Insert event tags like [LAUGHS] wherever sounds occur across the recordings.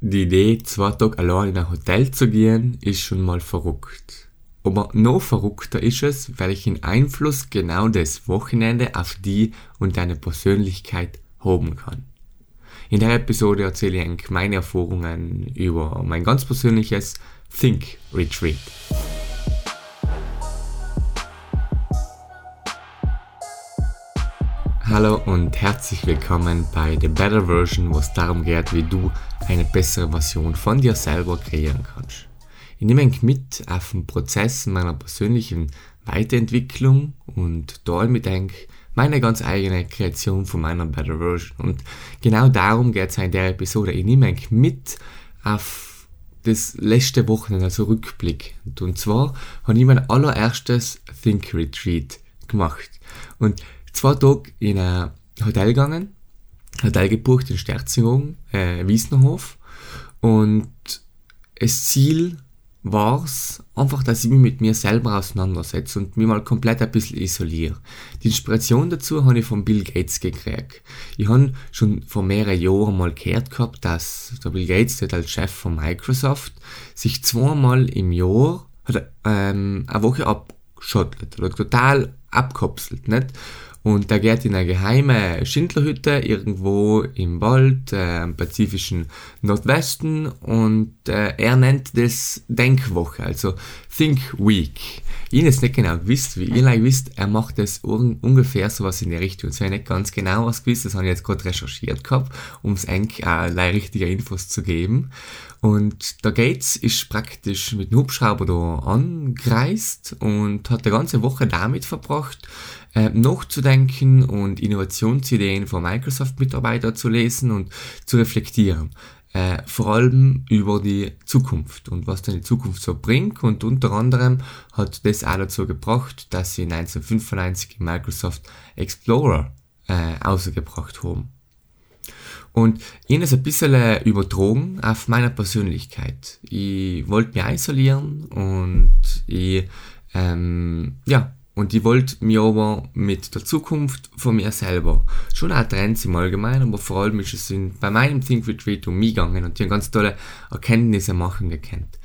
die Idee, zwei Tage allein in ein Hotel zu gehen, ist schon mal verrückt. Aber noch verrückter ist es, welchen Einfluss genau das Wochenende auf die und deine Persönlichkeit haben kann. In der Episode erzähle ich meine Erfahrungen über mein ganz persönliches Think Retreat. Hallo und herzlich willkommen bei The Better Version, wo es darum geht, wie du eine bessere Version von dir selber kreieren kannst. Ich nehme euch mit auf den Prozess meiner persönlichen Weiterentwicklung und da mit euch meine ganz eigene Kreation von meiner Better Version. Und genau darum geht es in der Episode. Ich nehme euch mit auf das letzte Wochenende, also Rückblick. Und zwar habe ich mein allererstes Think Retreat gemacht. Und zwei Tage in ein Hotel gegangen, Hotel gebucht in Sterzinghofen, äh, Wiesnerhof. Und das Ziel war es einfach, dass ich mich mit mir selber auseinandersetze und mich mal komplett ein bisschen isoliere. Die Inspiration dazu habe ich von Bill Gates gekriegt. Ich habe schon vor mehreren Jahren mal gehört gehabt, dass der Bill Gates, der als Chef von Microsoft, sich zweimal im Jahr hat, ähm, eine Woche abgeschottet oder total abkapselt, nicht? Und der geht in eine geheime Schindlerhütte irgendwo im Wald, äh, im pazifischen Nordwesten und äh, er nennt das Denkwoche, also Think Week. Ich jetzt nicht genau gewusst, wie ihr like wisst, er macht das un ungefähr sowas in der Richtung. Es wäre nicht ganz genau was gewusst, das habe ich jetzt gerade recherchiert gehabt, um es eigentlich äh, richtige Infos zu geben. Und der Gates ist praktisch mit dem Hubschrauber da angereist und hat die ganze Woche damit verbracht, äh, nachzudenken und Innovationsideen von Microsoft-Mitarbeitern zu lesen und zu reflektieren. Äh, vor allem über die Zukunft und was dann die Zukunft so bringt. Und unter anderem hat das auch dazu gebracht, dass sie 1995 Microsoft Explorer äh, ausgebracht haben. Und ich habe ein bisschen übertragen auf meine Persönlichkeit. Ich wollte mich isolieren und ich, ähm, ja, und ich wollte mich aber mit der Zukunft von mir selber, schon auch Trends im Allgemeinen, aber vor allem ist es in, bei meinem Think Retreat um mich gegangen und ich habe ganz tolle Erkenntnisse machen gekannt.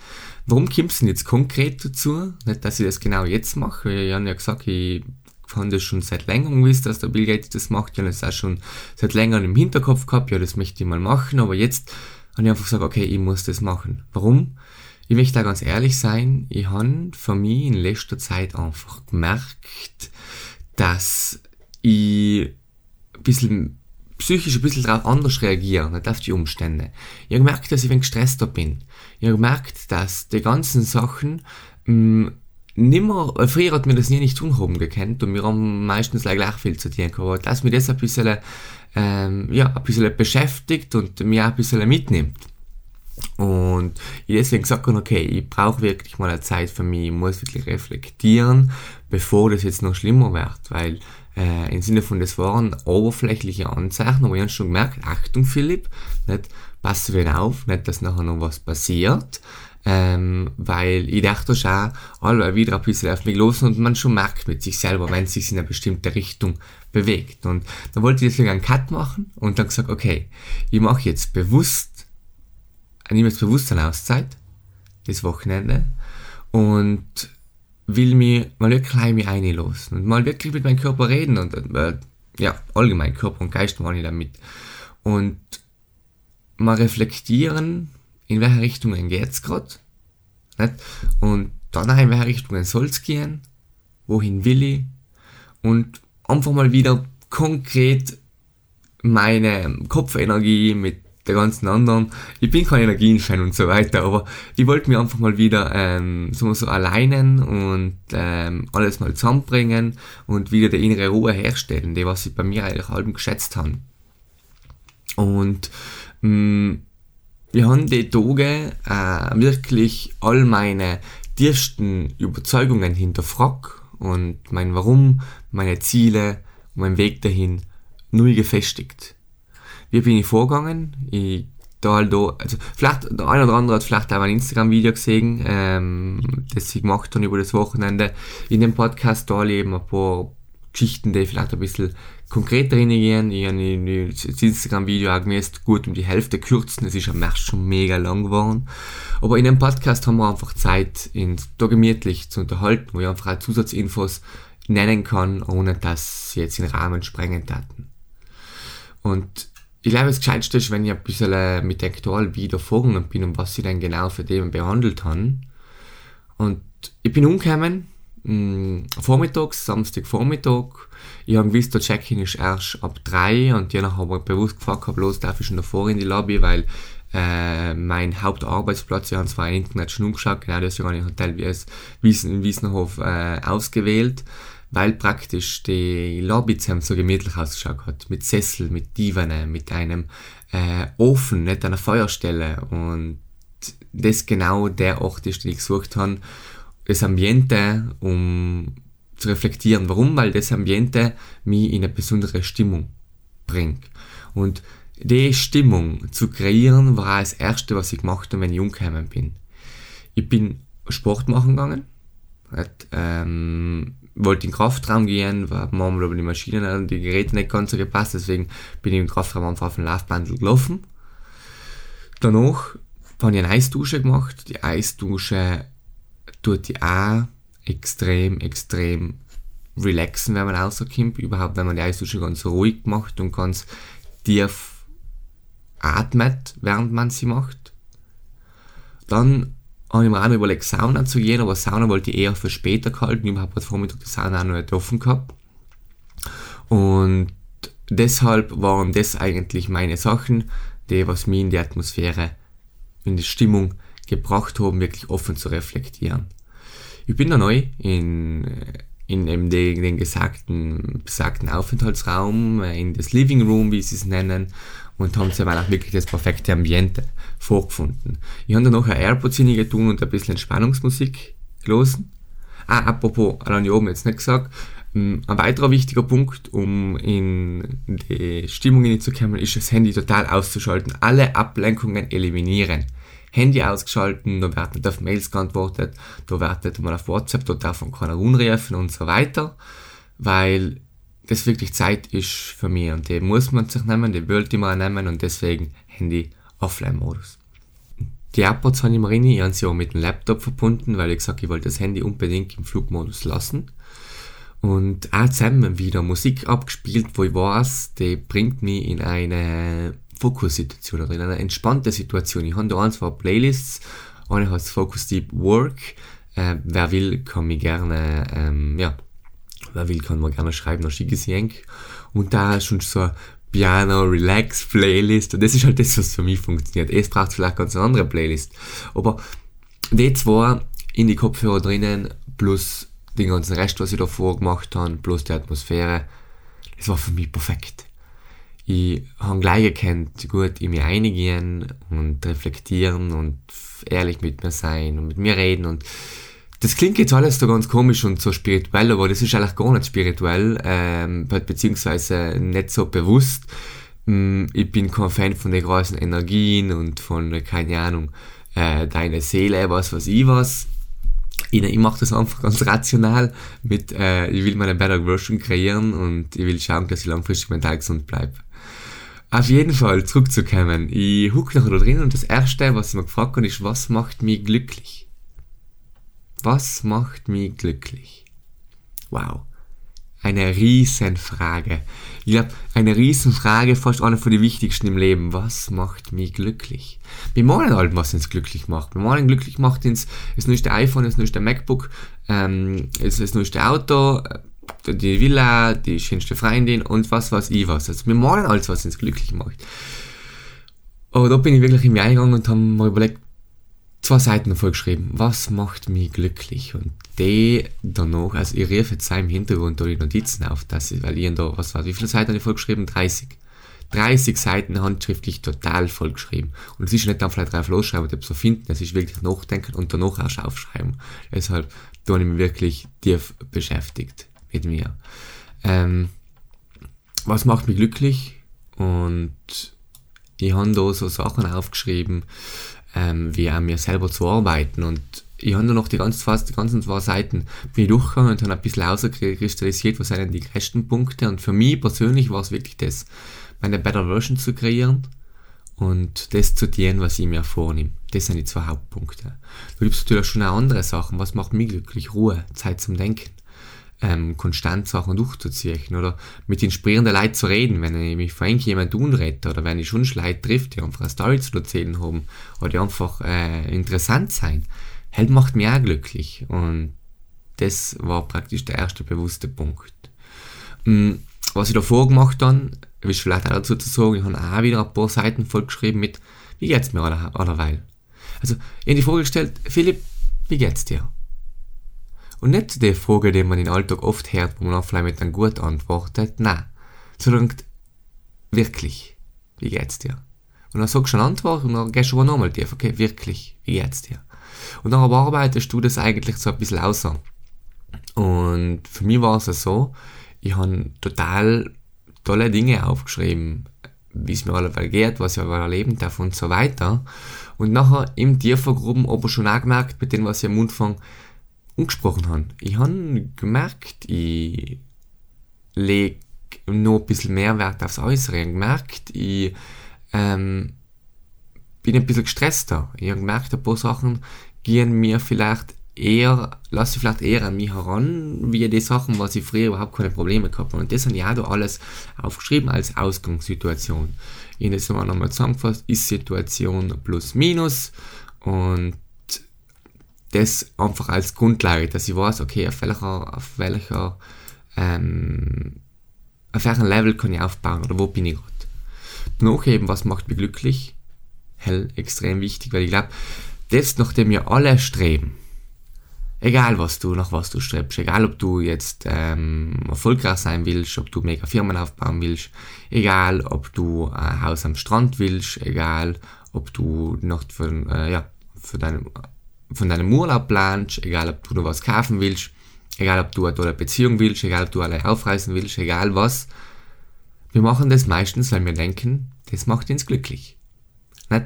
Warum kommt es denn jetzt konkret dazu? Nicht, dass ich das genau jetzt mache. Ich habe ja gesagt, ich habe das schon seit längerem gewusst, dass der Bill Gates das macht. Ich habe das auch schon seit längerem im Hinterkopf gehabt. Ja, das möchte ich mal machen. Aber jetzt habe ich einfach gesagt, okay, ich muss das machen. Warum? Ich möchte da ganz ehrlich sein, ich habe für mich in letzter Zeit einfach gemerkt, dass ich ein bisschen psychisch ein bisschen darauf anders reagiere, nicht auf die Umstände. Ich habe gemerkt, dass ich ein gestresster bin. Ich habe gemerkt, dass die ganzen Sachen mh, mm, nimmer, äh, früher hat mir das nie nicht tun haben gekannt und wir haben meistens gleich viel zu tun gehabt. Dass mich das ein bisschen, ähm, ja, ein bisschen beschäftigt und mich auch ein bisschen mitnimmt. Und ich deswegen gesagt habe, okay, ich brauche wirklich mal eine Zeit für mich, ich muss wirklich reflektieren, bevor das jetzt noch schlimmer wird, weil äh, im Sinne von, das waren oberflächliche Anzeichen, aber ich habe schon gemerkt, Achtung Philipp, nicht, pass wieder auf, nicht, dass nachher noch was passiert, ähm, weil ich dachte schon, alle wieder ein bisschen auf mich los und man schon merkt mit sich selber, wenn es sich in eine bestimmte Richtung bewegt. Und dann wollte ich deswegen einen Cut machen und dann gesagt, okay, ich mache jetzt bewusst nehme jetzt bewusst eine Auszeit, das Wochenende, und will mir mal wirklich mich einlassen und mal wirklich mit meinem Körper reden und, äh, ja, allgemein Körper und Geist meine ich damit. Und mal reflektieren, in welche Richtung geht es gerade, Und dann in welche Richtung soll es gehen, wohin will ich, und einfach mal wieder konkret meine Kopfenergie mit der ganzen anderen. Ich bin kein Energienfan und so weiter, aber ich wollte mir einfach mal wieder ähm, so, so alleinen und ähm, alles mal zusammenbringen und wieder die innere Ruhe herstellen, die was ich bei mir eigentlich halb geschätzt habe. Und mh, mm, wir haben die Tage äh, wirklich all meine tiefsten Überzeugungen hinterfragt und mein Warum, meine Ziele, mein Weg dahin neu gefestigt. Wie bin ich vorgegangen? Ich da halt da, also vielleicht, der eine oder andere hat vielleicht auch ein Instagram-Video gesehen, ähm, das ich gemacht habe über das Wochenende. In dem Podcast da eben ein paar Geschichten, die vielleicht ein bisschen konkreter reingehen. Ich habe das Instagram-Video auch gemäßt, gut um die Hälfte kürzen. Es ist am März schon mega lang geworden. Aber in dem Podcast haben wir einfach Zeit, uns da gemütlich zu unterhalten, wo ich einfach auch Zusatzinfos nennen kann, ohne dass sie jetzt den Rahmen sprengen taten. Und ich glaube, das Gescheiteste ist, wenn ich ein bisschen äh, mit der aktuellen wieder vorgegangen bin und was sie dann genau für Themen behandelt haben. Und ich bin umgekommen, mh, vormittags, Samstag Vormittag. Ich habe gewusst, der Check-in ist erst ab 3 und danach habe ich bewusst gefragt, bloß darf ich schon davor in die Lobby, weil äh, mein Hauptarbeitsplatz, wir haben zwar im Internet schon umgeschaut, genau deswegen habe ich Hotel Wiesen, in Wiesenhof äh, ausgewählt weil praktisch die Lobby so gemütlich ausgeschaut hat. Mit Sessel, mit Divanen, mit einem äh, Ofen, nicht einer Feuerstelle. Und das genau der Ort ist, den ich gesucht habe. Das Ambiente, um zu reflektieren. Warum? Weil das Ambiente mich in eine besondere Stimmung bringt. Und die Stimmung zu kreieren, war das Erste, was ich gemacht habe, wenn ich umgekommen bin. Ich bin Sport machen gegangen. Hat, ähm, wollte in den Kraftraum gehen, war manchmal aber die Maschinen und die Geräte nicht ganz so gepasst, deswegen bin ich im Kraftraum einfach auf dem Laufbandel gelaufen. Danach habe ich eine Eisdusche gemacht. Die Eisdusche tut die auch extrem, extrem relaxen, wenn man rauskommt. Überhaupt, wenn man die Eisdusche ganz ruhig macht und ganz tief atmet, während man sie macht. Dann habe ich mir auch noch überlegt, Sauna zu gehen, aber Sauna wollte ich eher für später gehalten. Ich habe heute Vormittag die Sauna auch noch nicht offen gehabt. Und deshalb waren das eigentlich meine Sachen, die was mich in die Atmosphäre, in die Stimmung gebracht haben, wirklich offen zu reflektieren. Ich bin da neu in, in eben den, den gesagten, besagten Aufenthaltsraum, in das Living Room, wie sie es nennen, und haben sie auch wirklich das perfekte Ambiente vorgefunden. Ich habe dann noch ein AirPods tun und ein bisschen Entspannungsmusik gelesen. Ah, apropos, allein oben jetzt nicht gesagt, mm, ein weiterer wichtiger Punkt, um in die Stimmung hineinzukommen, ist das Handy total auszuschalten. Alle Ablenkungen eliminieren. Handy ausgeschalten, da wird nicht auf Mails geantwortet, da wird nicht mal auf WhatsApp, da darf man keiner anrufen und so weiter, weil das wirklich Zeit ist für mich und die muss man sich nehmen, die wollte ich mal nehmen und deswegen Handy Offline-Modus. Die AirPods habe ich mir rein, ich habe sie auch mit dem Laptop verbunden, weil ich gesagt ich wollte das Handy unbedingt im Flugmodus lassen. Und auch zusammen wieder Musik abgespielt, wo ich weiß, die bringt mich in eine Fokussituation oder in eine entspannte Situation. Ich habe da ein, zwei Playlists, eine heißt Focus Deep Work. Äh, wer will, kann mich gerne, ähm, ja, wer will, kann mir gerne schreiben, dann schicke ich sie Und da ist schon so Piano Relax Playlist. Und das ist halt das, was für mich funktioniert. Es braucht vielleicht ganz eine andere Playlist. Aber die zwei in die Kopfhörer drinnen, plus den ganzen Rest, was ich davor gemacht habe, plus die Atmosphäre, das war für mich perfekt. Ich habe gleich erkannt, gut, in mich eingehen und reflektieren und ehrlich mit mir sein und mit mir reden und das klingt jetzt alles so ganz komisch und so spirituell, aber das ist eigentlich gar nicht spirituell, ähm, beziehungsweise nicht so bewusst. Mm, ich bin kein Fan von den großen Energien und von, keine Ahnung, äh, deine Seele, was weiß ich was. Ich, ich mache das einfach ganz rational mit, äh, ich will meine Better Version kreieren und ich will schauen, dass ich langfristig mental gesund bleibe. Auf jeden Fall, zurückzukommen. Ich huck nachher da drin und das erste, was ich mir gefragt habe, ist, was macht mich glücklich? Was macht mich glücklich? Wow. Eine Riesenfrage. Ich glaube, eine Riesenfrage, fast eine von den wichtigsten im Leben. Was macht mich glücklich? Wir meinen halt, was uns glücklich macht. Wir meinen, glücklich macht uns das neueste iPhone, das neueste MacBook, ähm, das, neueste Auto, die Villa, die schönste Freundin und was weiß ich was. Also wir meinen alles, was uns glücklich macht. Aber da bin ich wirklich in mich eingegangen und habe mir überlegt, zwei Seiten vollgeschrieben. Was macht mich glücklich? Und die danach, also ich rief jetzt im Hintergrund da die Notizen auf, dass ich, weil ich da, was war, wie viele Seiten habe ich vollgeschrieben? 30. 30 Seiten handschriftlich total vollgeschrieben. Und es ist nicht dann vielleicht drauf losschreiben etwas so finden, es ist wirklich nachdenken und danach auch aufschreiben. Deshalb da habe ich mich wirklich tief beschäftigt mit mir. Ähm, was macht mich glücklich? Und ich habe da so Sachen aufgeschrieben, ähm, wie an mir selber zu arbeiten. Und ich habe dann noch die, ganz, fast die ganzen zwei Seiten bin ich durchgegangen und habe ein bisschen auskristallisiert, was sind die größten Punkte. Und für mich persönlich war es wirklich das, meine Better Version zu kreieren und das zu dienen, was ich mir vornehme. Das sind die zwei Hauptpunkte. Du liebst natürlich schon auch andere Sachen. Was macht mich glücklich? Ruhe, Zeit zum Denken. Ähm, konstant Sachen durchzuziehen oder mit inspirierenden Leuten zu reden, wenn ich mich vor jemand unrette oder wenn ich schon Leute trifft, die einfach eine Story zu erzählen haben oder die einfach äh, interessant sein. Hell macht mich auch glücklich und das war praktisch der erste bewusste Punkt. Mm, was ich davor gemacht habe, ist vielleicht auch dazu zu sagen, ich habe auch wieder ein paar Seiten vollgeschrieben mit, wie geht's mir allerweil? Also, ich habe die Frage gestellt, Philipp, wie geht's dir? Und nicht die Frage, die man im Alltag oft hört, wo man vielleicht mit einem gut antwortet, nein. Sondern wirklich, wie geht's dir? Und dann sagst du eine Antwort und dann gehst du aber nochmal tief, okay, wirklich, wie geht's dir? Und dann arbeitest du das eigentlich so ein bisschen aus. Und für mich war es so, ich habe total tolle Dinge aufgeschrieben, wie es mir allerweil geht, was ich aber erleben darf und so weiter. Und nachher im Tiervergruben aber schon auch gemerkt, mit dem, was ich am Anfang angesprochen habe. Ich habe gemerkt, ich lege noch ein bisschen mehr Wert aufs Äußere. Ich habe gemerkt, ich ähm, bin ein bisschen gestresster. Ich habe gemerkt, ein paar Sachen gehen mir vielleicht eher, lasse ich vielleicht eher an mich heran, wie die Sachen, was ich früher überhaupt keine Probleme gehabt habe. Und das habe ich auch da alles aufgeschrieben als Ausgangssituation. Ich habe das nochmal zusammengefasst, Ist-Situation plus minus und das einfach als Grundlage, dass ich weiß, okay, auf welcher, auf welcher, ähm, auf welchem Level kann ich aufbauen oder wo bin ich gerade. Danach eben, was macht mich glücklich? Hell, extrem wichtig, weil ich glaube, das, nachdem wir alle streben, egal was du, nach was du strebst, egal ob du jetzt ähm, erfolgreich sein willst, ob du mega Firmen aufbauen willst, egal ob du ein Haus am Strand willst, egal ob du noch von, äh, ja, von, deinem, von deinem Urlaub planst, egal ob du noch was kaufen willst, egal ob du eine tolle Beziehung willst, egal ob du alle aufreißen willst, egal was. Wir machen das meistens, weil wir denken, das macht uns glücklich. Nicht?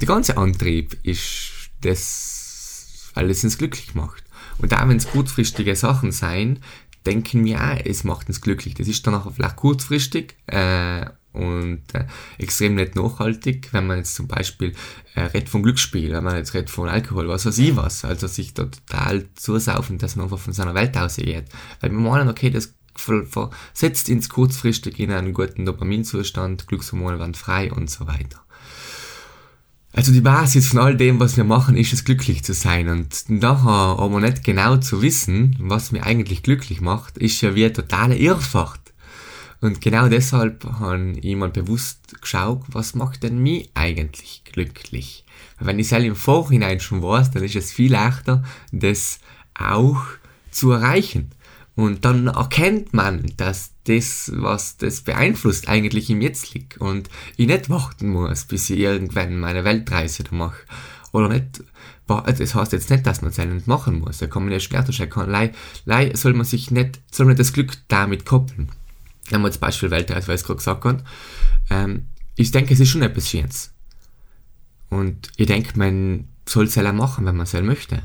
Der ganze Antrieb ist das, weil es uns glücklich macht. Und auch wenn es kurzfristige Sachen sein, denken wir auch, es macht uns glücklich. Das ist dann auch vielleicht kurzfristig äh, und äh, extrem nicht nachhaltig, wenn man jetzt zum Beispiel äh, redet von Glücksspiel, wenn man jetzt redet von Alkohol, was weiß ich was, also sich da total zusaufen, dass man einfach von seiner Welt ausgeht. Weil wir meinen, okay, das versetzt ins kurzfristig in einen guten Dopaminzustand, Glückshormone werden frei und so weiter. Also die Basis von all dem, was wir machen, ist es glücklich zu sein. Und nachher aber nicht genau zu wissen, was mir eigentlich glücklich macht, ist ja wie eine totale Irrfahrt. Und genau deshalb habe ich mal bewusst geschaut, was macht denn mich eigentlich glücklich? Wenn ich es im Vorhinein schon weiß, dann ist es viel leichter, das auch zu erreichen. Und dann erkennt man, dass das, was das beeinflusst, eigentlich im Jetzt liegt. Und ich nicht warten muss, bis ich irgendwann meine Weltreise da mache. Oder nicht, das heißt jetzt nicht, dass man es nicht machen muss. Da kann man ja später schauen. Lei soll man sich nicht, soll man das Glück damit koppeln. Wenn man zum Beispiel Weltreise, weil ich es gerade gesagt habe. Ähm, ich denke, es ist schon etwas Schönes. Und ich denke, man soll es selber machen, wenn man es möchte.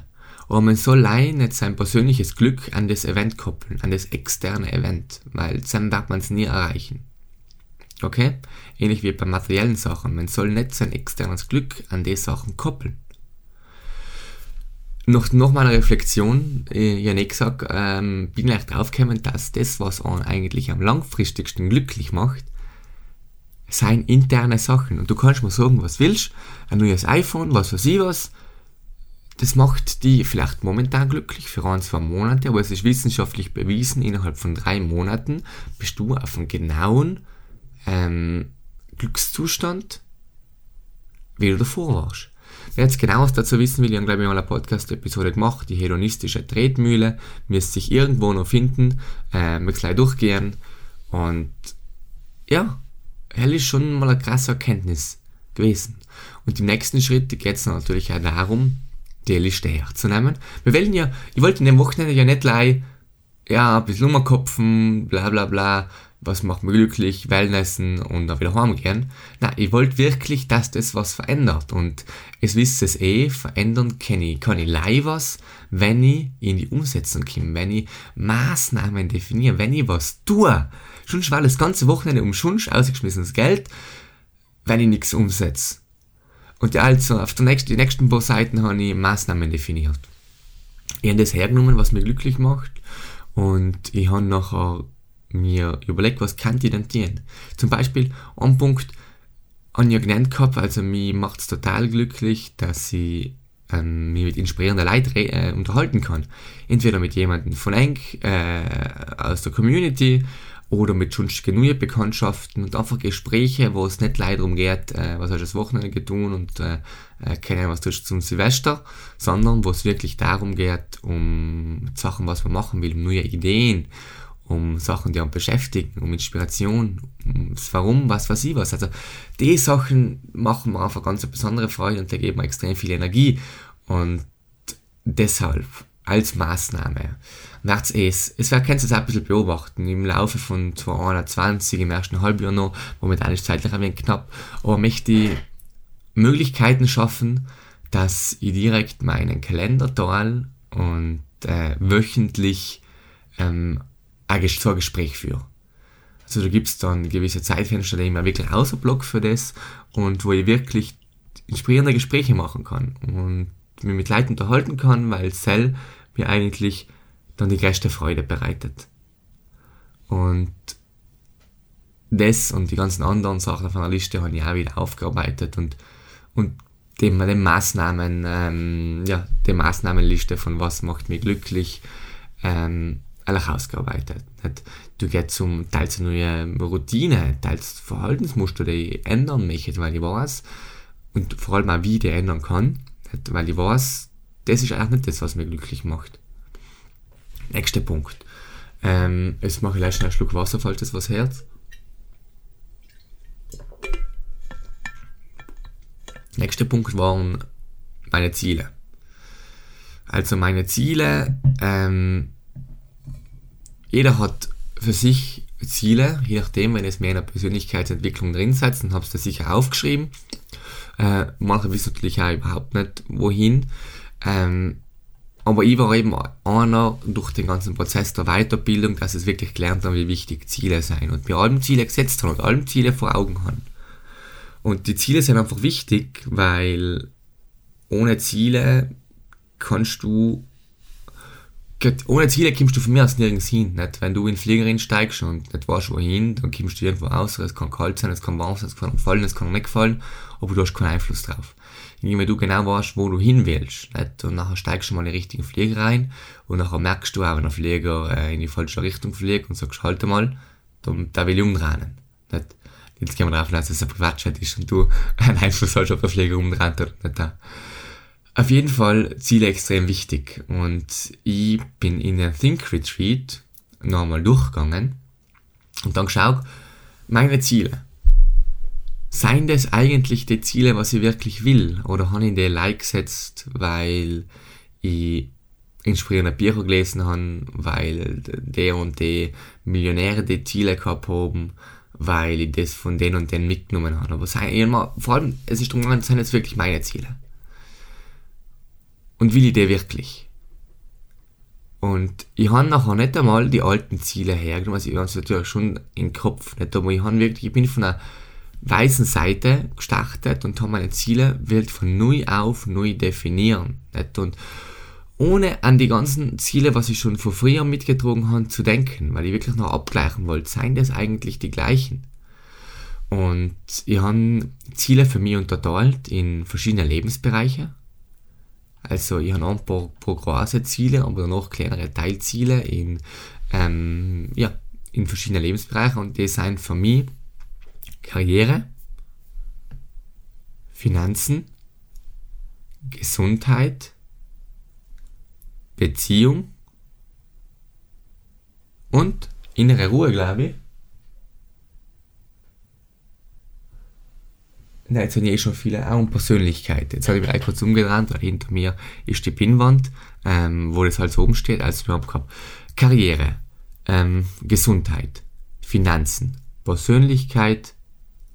Aber man soll allein nicht sein persönliches Glück an das Event koppeln, an das externe Event, weil dann wird man es nie erreichen. Okay? Ähnlich wie bei materiellen Sachen. Man soll nicht sein externes Glück an die Sachen koppeln. Noch, noch mal eine Reflexion, ich habe nicht gesagt, ähm, bin leicht draufgekommen, dass das, was einen eigentlich am langfristigsten glücklich macht, seien interne Sachen. Und du kannst mir sagen, was willst, ein neues iPhone, was weiß ich was, das macht die vielleicht momentan glücklich für ein, zwei Monate, aber es ist wissenschaftlich bewiesen, innerhalb von drei Monaten bist du auf einem genauen ähm, Glückszustand, wie du davor warst. Wer jetzt genau was dazu wissen will, ich habe glaube ich mal eine Podcast-Episode gemacht, die hedonistische Tretmühle, müsste sich irgendwo noch finden, äh, möchte gleich durchgehen und ja, hell ist schon mal eine krasse Erkenntnis gewesen. Und im nächsten Schritt geht es natürlich auch darum, die Liste herzunehmen. Wir wollen ja, ich wollte in dem Wochenende ja nicht gleich, ja, ein bisschen rumkopfen, bla bla bla, was macht mich glücklich, Wellnessen und dann wieder heimgehen. Nein, ich wollte wirklich, dass das was verändert. Und es wisst es eh, verändern kann ich, kann ich live was, wenn ich in die Umsetzung komme, wenn ich Maßnahmen definiere, wenn ich was tue. Schon war das ganze Wochenende um Schunsch ausgeschmissenes Geld, wenn ich nichts umsetze. Und also auf der nächsten, die nächsten paar Seiten habe ich Maßnahmen definiert. Ich habe das hergenommen, was mich glücklich macht. Und ich habe nachher mir überlegt, was kann ich denn tun? Zum Beispiel, ein Punkt ich ja genannt gehabt, also mich macht es total glücklich, dass ich ähm, mich mit inspirierenden Leuten äh, unterhalten kann. Entweder mit jemandem von eng, äh, aus der Community oder mit schon genug Bekanntschaften und einfach Gespräche, wo es nicht leider darum geht, äh, was hast du das Wochenende getan und äh, äh, keine was tust du zum Silvester, sondern wo es wirklich darum geht, um Sachen, was man machen will, um neue Ideen, um Sachen, die einen beschäftigen, um Inspiration, um das Warum, was weiß ich was. Also die Sachen machen mir einfach ganz eine besondere Freude und da geben mir extrem viel Energie und deshalb als Maßnahme macht es. Es wird kannst du es auch ein bisschen beobachten im Laufe von 2021, im ersten Halbjahr noch, momentan ist zeitlich ein wenig knapp, aber möchte ich Möglichkeiten schaffen, dass ich direkt meinen Kalender teile und äh, wöchentlich ähm, ein, so ein Gespräch führe. Also da gibt es dann gewisse Zeitfenster, die ich mir wirklich außerblock für das und wo ich wirklich inspirierende Gespräche machen kann und mich mit Leuten unterhalten kann, weil Cell mir eigentlich dann die größte Freude bereitet. Und das und die ganzen anderen Sachen auf einer Liste habe ich auch wieder aufgearbeitet und, und dem, den Maßnahmen, ähm, ja, die Maßnahmenliste von was macht mich glücklich, ähm, eigentlich ausgearbeitet. Nicht? Du gehst zum teils eine neue Routine, teils Verhaltensmuster, die ich ändern möchte, weil ich weiß, und vor allem auch wie ich die ändern kann, nicht? weil ich weiß, das ist eigentlich nicht das, was mich glücklich macht. Nächster Punkt. Ähm, jetzt mache ich gleich schnell einen Schluck Wasser, falls das was hört. Nächster Punkt waren meine Ziele. Also meine Ziele, ähm, jeder hat für sich Ziele, je nachdem, wenn es mehr in der Persönlichkeitsentwicklung drin seid, dann habt ihr sicher aufgeschrieben. Äh, manche wissen natürlich auch überhaupt nicht, wohin. Ähm, aber ich war eben einer durch den ganzen Prozess der Weiterbildung, dass es wirklich gelernt habe, wie wichtig Ziele sein und mir allem Ziele gesetzt haben und allem Ziele vor Augen haben. Und die Ziele sind einfach wichtig, weil ohne Ziele kannst du ohne Ziele kommst du von mir aus nirgends hin. Nicht? Wenn du in Fliegerin steigst und nicht weißt wohin, dann kommst du irgendwo aus. Es kann kalt sein, es kann warm sein, es kann fallen, es kann nicht fallen, aber du hast keinen Einfluss drauf indem du genau weißt, wo du hin willst. Nicht? Und nachher steigst du mal in den richtigen Flieger rein und nachher merkst du auch, wenn der Flieger äh, in die falsche Richtung fliegt und sagst, halt mal, dann, da will ich umdrehen. Nicht? Jetzt gehen wir davon aus, dass es ein Privatjet ist und du [LAUGHS] einen Einfluss hast, ob der Flieger umdreht oder nicht. Auf jeden Fall Ziele extrem wichtig und ich bin in den Think Retreat nochmal durchgegangen und dann geschaut, meine Ziele seien das eigentlich die Ziele, was ich wirklich will? Oder habe ich die Like gesetzt, weil ich inspirierende Bücher gelesen habe, weil der und die Millionäre die Ziele gehabt haben, weil ich das von denen und denen mitgenommen habe. Aber sei, immer, vor allem, es ist darum gegangen, sind jetzt wirklich meine Ziele. Und will ich die wirklich? Und ich habe nachher nicht einmal die alten Ziele hergenommen, also ich habe es natürlich schon im Kopf, nicht, aber ich wirklich, ich bin von einer weißen Seite gestartet und habe meine Ziele wild von neu auf neu definieren. Nicht? Und ohne an die ganzen Ziele, was ich schon vor früher mitgetragen habe, zu denken, weil ich wirklich noch abgleichen wollte, seien das eigentlich die gleichen. Und ich habe Ziele für mich unterteilt in verschiedene Lebensbereiche. Also ich habe ein paar, paar große Ziele, aber noch kleinere Teilziele in, ähm, ja, in verschiedene Lebensbereiche und die sind für mich Karriere, Finanzen, Gesundheit, Beziehung und innere Ruhe, glaube ich. Nein, jetzt habe ich eh schon viele, auch um Persönlichkeit. Jetzt habe ich mich kurz umgedreht, weil hinter mir ist die Pinnwand, ähm, wo das halt so oben steht, als ich überhaupt gehabt. Karriere, ähm, Gesundheit, Finanzen, Persönlichkeit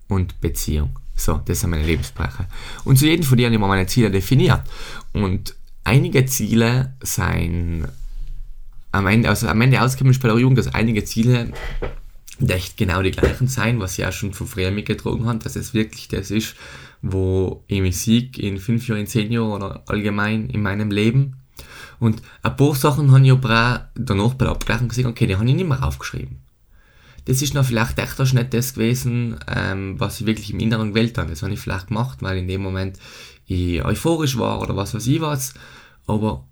und Beziehung. So, das sind meine Lebensbereiche. Und zu jedem von denen habe ich meine Ziele definiert. Und einige Ziele sind am Ende, also am Ende ausgekommen ist bei der Jugend, dass einige Ziele echt genau die gleichen sein, was ich auch schon von früher mitgetragen habe, dass es wirklich das ist, wo ich mich sehe in fünf Jahren, in zehn Jahren oder allgemein in meinem Leben. Und ein paar Sachen habe ich aber auch danach bei der Abgleichung gesehen, okay, die habe ich nicht mehr aufgeschrieben. Das ist noch vielleicht echt auch nicht das gewesen, ähm, was ich wirklich im Inneren gewählt habe. Das habe ich vielleicht gemacht, weil in dem Moment ich euphorisch war oder was weiß ich was. Aber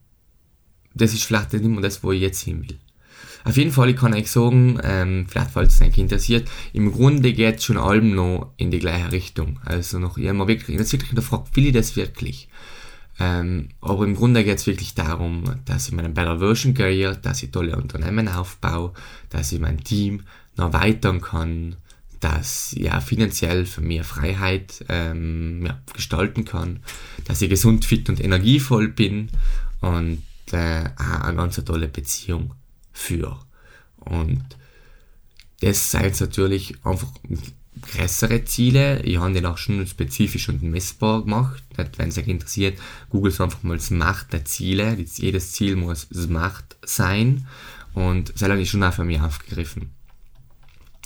das ist vielleicht nicht immer das, wo ich jetzt hin will. Auf jeden Fall, ich kann euch sagen, ähm, vielleicht falls es euch interessiert, im Grunde geht es schon allem noch in die gleiche Richtung. Also noch immer wirklich, jetzt wirklich gefragt, will ich das wirklich? Ähm, aber im Grunde geht es wirklich darum, dass ich meinen Better Version kreiere, dass ich tolle Unternehmen aufbaue, dass ich mein Team noch erweitern kann, dass ich ja finanziell für mehr Freiheit ähm, ja, gestalten kann, dass ich gesund, fit und energievoll bin und äh, eine ganz tolle Beziehung für. Und das sind natürlich einfach größere Ziele. Ich habe den auch schon spezifisch und messbar gemacht. Wenn es euch interessiert, googelt einfach mal Smart der Ziele. Jedes Ziel muss Smart sein. Und das ich schon auch für mich aufgegriffen.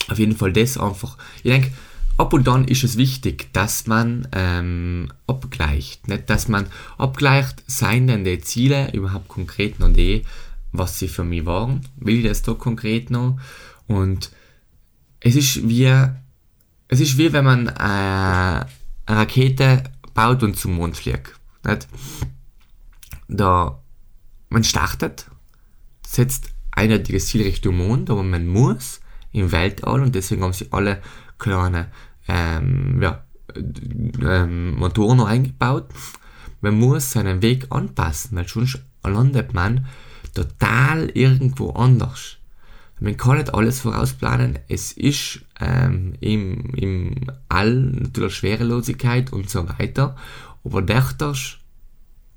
Auf jeden Fall das einfach. Ich denke, ab und dann ist es wichtig, dass man ähm, abgleicht. Nicht, dass man abgleicht, seien denn die Ziele überhaupt konkret noch die, was sie für mich waren? Will ich das da konkret noch? Und es ist wie, es ist wie wenn man äh, eine Rakete baut und zum Mond fliegt. Nicht? Da, man startet, setzt eindeutiges Ziel Richtung Mond, aber man muss im Weltall und deswegen haben sie alle kleine ähm, ja, ähm, Motoren noch eingebaut. Man muss seinen Weg anpassen, weil sonst landet man total irgendwo anders. Man kann nicht alles vorausplanen. Es ist ähm, im, im All natürlich Schwerelosigkeit und so weiter. Aber dadurch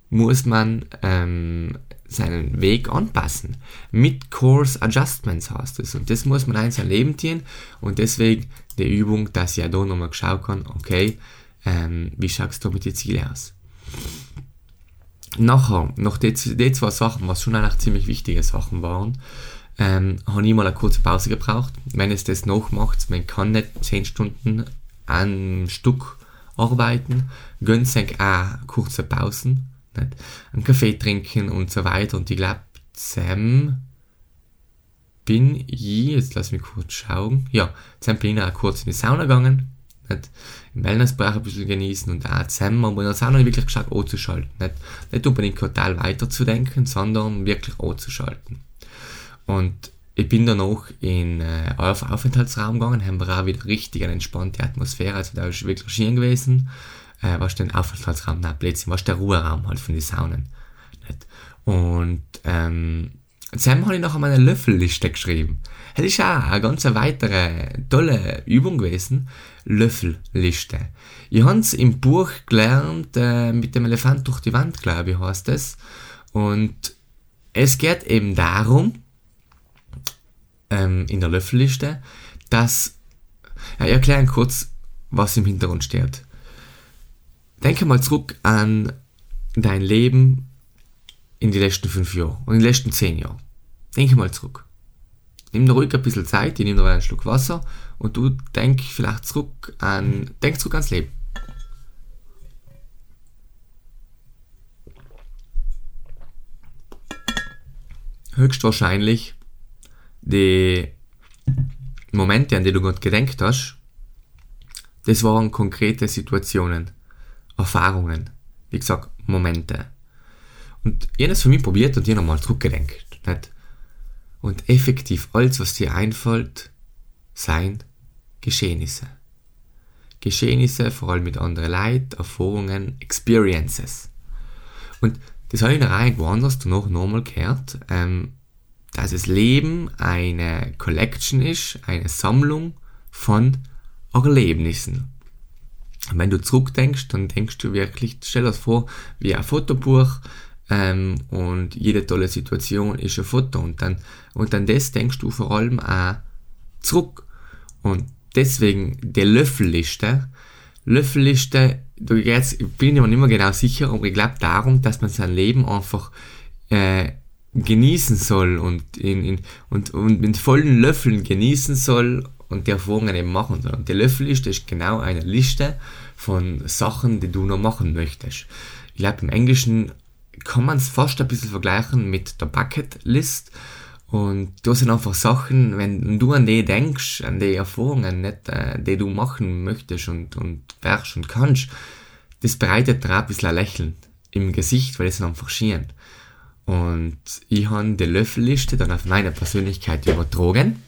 muss man ähm, seinen Weg anpassen. Mit Course Adjustments heißt es. Und das muss man in sein Leben tun. Und deswegen die Übung, dass ich ja da nochmal schauen kann, okay, ähm, wie schaust du mit den Zielen aus? Nachher, noch die, die zwei Sachen, was schon eigentlich ziemlich wichtige Sachen waren, ähm, habe ich mal eine kurze Pause gebraucht. Wenn es das noch macht, man kann nicht 10 Stunden am Stück arbeiten, gönnt sich auch kurze Pausen nicht? Einen Kaffee trinken und so weiter. Und ich glaube, Sam bin ich, jetzt lass mich kurz schauen, ja, Sam bin ich auch kurz in die Sauna gegangen, nicht? im Wellnessbereich ein bisschen genießen und auch zusammen, aber in der Sauna wirklich geschaut, anzuschalten. Nicht, nicht unbedingt total weiterzudenken, sondern wirklich anzuschalten. Und ich bin dann auch in äh, auf Aufenthaltsraum gegangen, haben wir auch wieder richtig eine entspannte Atmosphäre, also da ist wirklich schön gewesen äh, was den Aufenthaltsraum, nein, Blödsinn, was der Ruheraum halt von den Saunen. Nicht? Und ähm, Sam habe ich noch an meine Löffelliste geschrieben. Das ist auch eine ganz weitere tolle Übung gewesen. Löffelliste. Ich habe es im Buch gelernt, äh, mit dem Elefant durch die Wand, glaube ich, heißt es. Und es geht eben darum, ähm, in der Löffelliste, dass, ja, ich erkläre kurz, was im Hintergrund steht. Denke mal zurück an dein Leben in die letzten fünf Jahre und in den letzten zehn Jahren. Denke mal zurück. Nimm dir ruhig ein bisschen Zeit, ich nehme dir einen Schluck Wasser und du denk vielleicht zurück an, denk zurück ans Leben. Höchstwahrscheinlich die Momente, an die du gerade gedenkt hast, das waren konkrete Situationen. Erfahrungen, wie gesagt, Momente. Und jenes für mich probiert und hier nochmal zurückgedenkt. Nicht? Und effektiv alles, was dir einfällt, seien Geschehnisse. Geschehnisse, vor allem mit anderen Leid, Erfahrungen, Experiences. Und das habe ich in der Reihe woanders danach nochmal gehört, ähm, dass das Leben eine Collection ist, eine Sammlung von Erlebnissen. Und wenn du zurückdenkst, dann denkst du wirklich, stell dir vor, wie ein Fotobuch ähm, und jede tolle Situation ist ein Foto und dann, und dann das denkst du vor allem auch zurück. Und deswegen die Löffelliste. Löffelliste, da jetzt, ich bin mir nicht mehr genau sicher, aber ich glaube darum, dass man sein Leben einfach äh, genießen soll und, in, in, und, und mit vollen Löffeln genießen soll und die Erfahrungen eben machen soll. Und die Löffelliste ist genau eine Liste von Sachen, die du noch machen möchtest. Ich glaube, im Englischen kann man es fast ein bisschen vergleichen mit der Bucket List. Und da sind einfach Sachen, wenn du an die denkst, an die Erfahrungen, nicht, äh, die du machen möchtest und, und wärst und kannst, das bereitet dir ein bisschen ein Lächeln im Gesicht, weil es sind einfach schieren. Und ich habe die Löffelliste dann auf meine Persönlichkeit übertragen.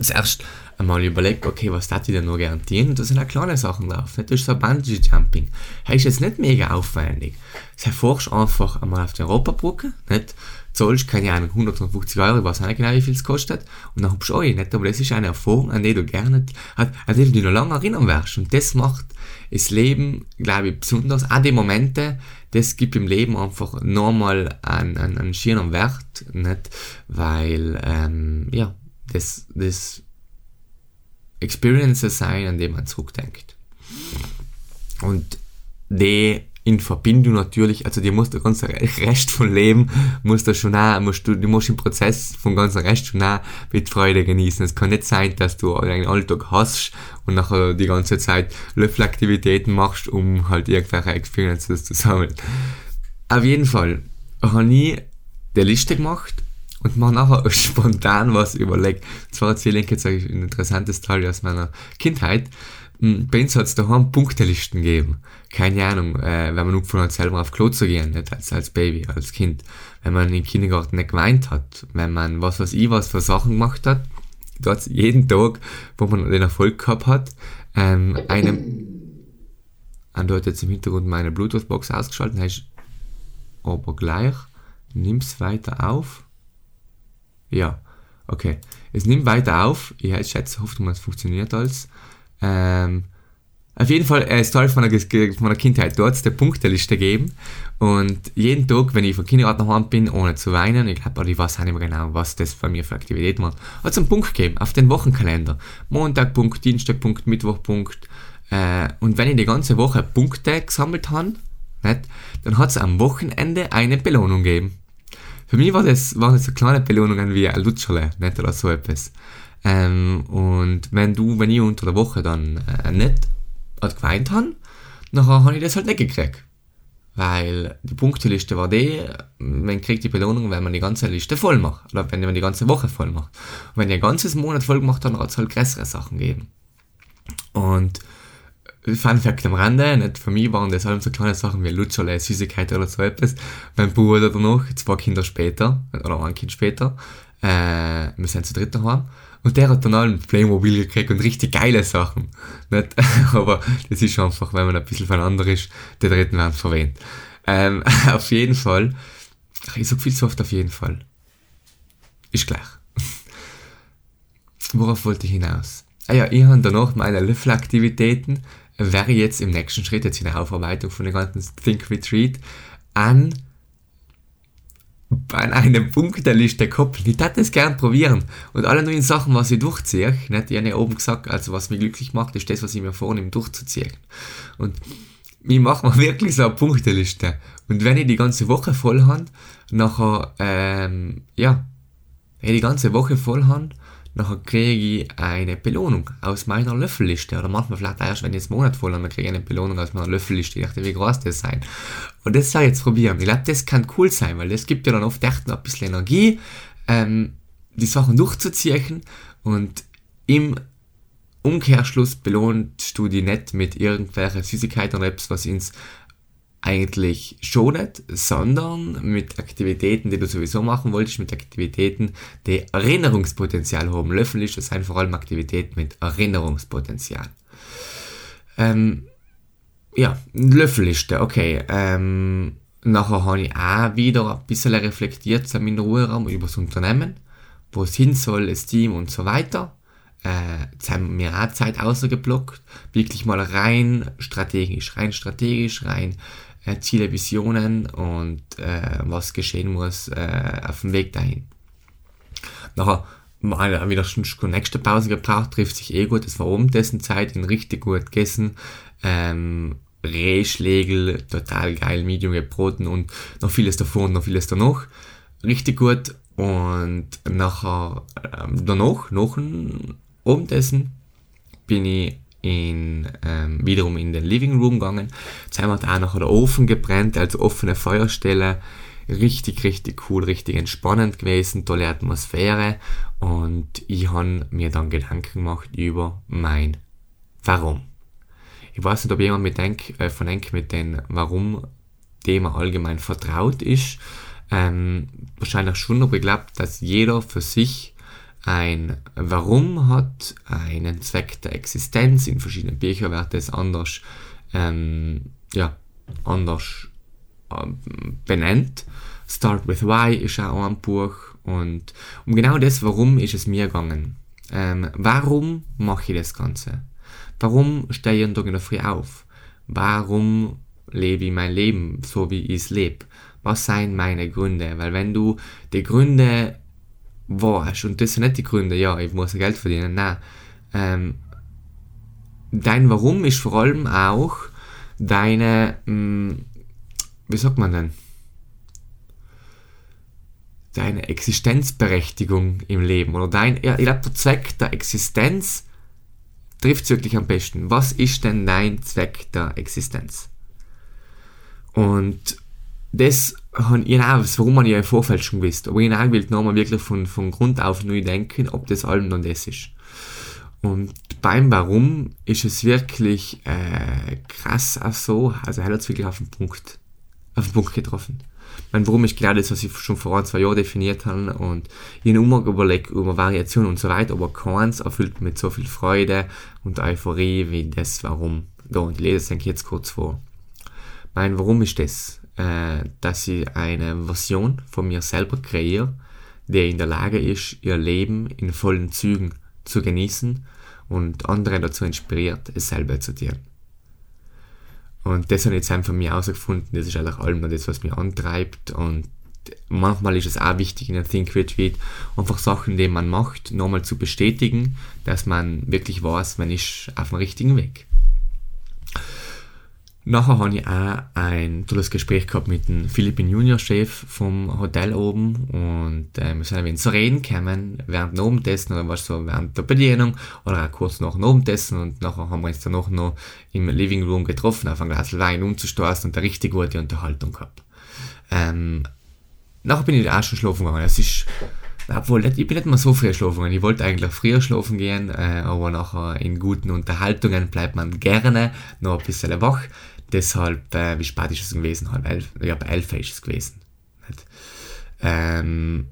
Zuerst einmal überlegt, okay, was darf ich denn noch garantieren? Und da sind auch kleine Sachen drauf. Nicht? Das ist so Bungee Jumping. Das ist jetzt nicht mega aufwendig. Das erforschst einfach einmal auf die Europabrücke, nicht? Zahlst, keine Ahnung, 150 Euro, ich weiß nicht genau, wie viel es kostet, und dann hubst du euch, nicht? Aber das ist eine Erfahrung, an die du gerne, an die du dich noch lange erinnern wirst. Und das macht das Leben, glaube ich, besonders. Auch die Momente, das gibt im Leben einfach nochmal einen, einen, einen schönen Wert, nicht? Weil, ähm, ja, das, das Experiences sein, an die man zurückdenkt. Und die in Verbindung natürlich, also die musst du ganz Rest von Leben, musst du schon auch, musst du, du musst im Prozess vom ganzen Rest schon auch mit Freude genießen. Es kann nicht sein, dass du deinen Alltag hast und nachher die ganze Zeit Löffelaktivitäten machst, um halt irgendwelche Experiences zu sammeln. Auf jeden Fall habe ich die Liste gemacht und mir nachher [LAUGHS] spontan was überlegt. Zwar erzähle ich jetzt ein interessantes Teil aus meiner Kindheit. Hm, bei uns hat es daheim Punktelisten gegeben. Keine Ahnung, äh, wenn man angefangen hat, selber auf Klo zu gehen, nicht als, als Baby, als Kind. Wenn man im Kindergarten nicht geweint hat, wenn man was weiß ich was für Sachen gemacht hat, dort jeden Tag, wo man den Erfolg gehabt hat, ähm, einem, [CLEARS THROAT] und du hast jetzt im Hintergrund meine Bluetooth-Box ausgeschaltet, heißt aber gleich, nimm's weiter auf. Ja, okay. Es nimmt weiter auf. Ich schätze, hoffe, es funktioniert alles. Ähm, auf jeden Fall, äh, es soll von der, von der Kindheit dort der Punkteliste geben. Und jeden Tag, wenn ich von Kindergarten Hause bin, ohne zu weinen, ich glaube, ich weiß auch nicht mehr genau, was das bei mir für Aktivität war, hat es einen Punkt gegeben auf den Wochenkalender. Montag Punkt, Dienstag Punkt, Mittwoch Punkt. Äh, und wenn ich die ganze Woche Punkte gesammelt habe, dann hat es am Wochenende eine Belohnung gegeben. Für mich war das, waren das so kleine Belohnungen wie ein Lutscherle, nicht oder so etwas. Ähm, und wenn du, wenn ich unter der Woche dann äh, nicht halt geweint habe, dann habe ich das halt nicht gekriegt. Weil die Punkteliste war die, man kriegt die Belohnung, wenn man die ganze Liste voll macht. Oder wenn man die ganze Woche voll macht. Und wenn ihr ein ganzes Monat voll gemacht habt, dann hat es halt größere Sachen gegeben. Und Fun Fact am Rande, nicht für mich waren das allem so kleine Sachen wie Lutscherle, Süßigkeit oder so etwas. Mein Bruder danach, zwei Kinder später, oder ein Kind später, äh, wir sind zu dritt daheim, und der hat dann allen Playmobil gekriegt und richtig geile Sachen. Nicht? [LAUGHS] Aber das ist einfach, wenn man ein bisschen voneinander ist, der dritten werden verwendet. Ähm, [LAUGHS] auf jeden Fall, ich sag viel zu oft auf jeden Fall. Ist gleich. [LAUGHS] Worauf wollte ich hinaus? Ah ja, ich habe danach meine Löffelaktivitäten wäre jetzt im nächsten Schritt, jetzt in der Aufarbeitung von dem ganzen Think Retreat, an, an eine Punkteliste koppeln. Ich würde das gern probieren. Und alle neuen Sachen, was ich durchziehe, nicht, ich habe ja oben gesagt, also was mich glücklich macht, ist das, was ich mir vornehme, durchzuziehen. Und ich mache mir [LAUGHS] wirklich so eine Punkteliste. Und wenn ich die ganze Woche voll habe, nachher, ähm, ja, wenn ich die ganze Woche voll habe, nachher kriege ich eine Belohnung aus meiner Löffelliste. Oder manchmal vielleicht erst, wenn ich jetzt Monat voll habe, kriege ich eine Belohnung aus meiner Löffelliste. Ich dachte, wie groß das sein. Und das soll ich jetzt probieren. Ich glaube, das kann cool sein, weil das gibt ja dann oft echt noch ein bisschen Energie, ähm, die Sachen durchzuziehen und im Umkehrschluss belohnst du die nicht mit irgendwelchen Süßigkeiten oder etwas, was ins eigentlich schon nicht, sondern mit Aktivitäten, die du sowieso machen wolltest, mit Aktivitäten, die Erinnerungspotenzial haben. Löffel ist das sind vor allem Aktivitäten mit Erinnerungspotenzial. Ähm, ja, Löffelliste, okay. Ähm, nachher habe ich auch wieder ein bisschen reflektiert zu meinem Ruheraum über das Unternehmen, wo es hin soll, das Team und so weiter. Äh, jetzt haben wir auch Zeit außergeblockt, wirklich mal rein strategisch, rein strategisch, rein äh, Ziele, Visionen und äh, was geschehen muss äh, auf dem Weg dahin. Nachher mal wieder schon nächste Pause gebraucht, trifft sich eh gut. Es war oben dessen Zeit, ihn richtig gut gegessen. Ähm, Rehschlägel, total geil, Medium gebroten und noch vieles davor und noch vieles danach. Richtig gut. Und nachher, ähm, danach, nach dem Abendessen, bin ich in, ähm, wiederum in den Living Room gegangen. Wir da nachher der Ofen gebrennt, also offene Feuerstelle. Richtig, richtig cool, richtig entspannend gewesen, tolle Atmosphäre. Und ich habe mir dann Gedanken gemacht über mein Warum. Ich weiß nicht, ob jemand mit denk, äh, von euch mit dem Warum-Thema allgemein vertraut ist. Ähm, wahrscheinlich schon, aber ich glaube, dass jeder für sich ein Warum hat, einen Zweck der Existenz. In verschiedenen Büchern wird es anders, ähm, ja, anders ähm, benannt. Start with Why ist auch ein Buch. Und um genau das Warum ist es mir gegangen. Ähm, warum mache ich das Ganze? Warum stehe ich Tag in der Früh auf? Warum lebe ich mein Leben so, wie ich es lebe? Was sind meine Gründe? Weil wenn du die Gründe warst, und das sind nicht die Gründe, ja, ich muss Geld verdienen, nein, ähm, dein Warum ist vor allem auch deine, mh, mm, wie sagt man denn? Deine Existenzberechtigung im Leben oder dein, ja, ich glaube, der Zweck der Existenz trifft es wirklich am besten. Was ist denn dein Zweck der Existenz? Und das ich auch, warum man ja im Vorfeld schon gewusst. Aber ich will nochmal wirklich von, von Grund auf neu denken, ob das allem dann das ist. Und beim Warum ist es wirklich äh, krass auch so, also er hat es wirklich auf den Punkt, auf den Punkt getroffen. Mein Warum ist klar das, was ich schon vor zwei Jahren definiert habe und habe immer überlegt über Variationen und so weiter, aber keins erfüllt mit so viel Freude und Euphorie wie das Warum. Da, und ich lese es jetzt kurz vor. Mein Warum ist das, äh, dass ich eine Version von mir selber kreiere, die in der Lage ist, ihr Leben in vollen Zügen zu genießen und andere dazu inspiriert, es selber zu tun. Und das habe ich jetzt einfach von mir herausgefunden, das ist eigentlich allem das, was mich antreibt und manchmal ist es auch wichtig in der Think Retreat, einfach Sachen, die man macht, nochmal zu bestätigen, dass man wirklich weiß, man ist auf dem richtigen Weg. Nachher habe ich auch ein tolles Gespräch gehabt mit dem Philippin Junior Chef vom Hotel oben und äh, wir sind ein wenig zu reden gekommen während dem Abendessen oder was so während der Bedienung oder auch kurz nach dem Abendessen und nachher haben wir uns dann noch, noch im Living Room getroffen auf ein Glas Wein umzustoßen und eine richtig gute Unterhaltung gehabt. Ähm, nachher bin ich auch schon schlafen gegangen. Es ist obwohl, ich bin nicht mal so früh schlafen gegangen. Ich wollte eigentlich früher schlafen gehen, äh, aber nachher in guten Unterhaltungen bleibt man gerne noch ein bisschen wach. Deshalb, äh, wie spät ist es gewesen? Halb elf? Ja, bei elf ist es gewesen. Ähm,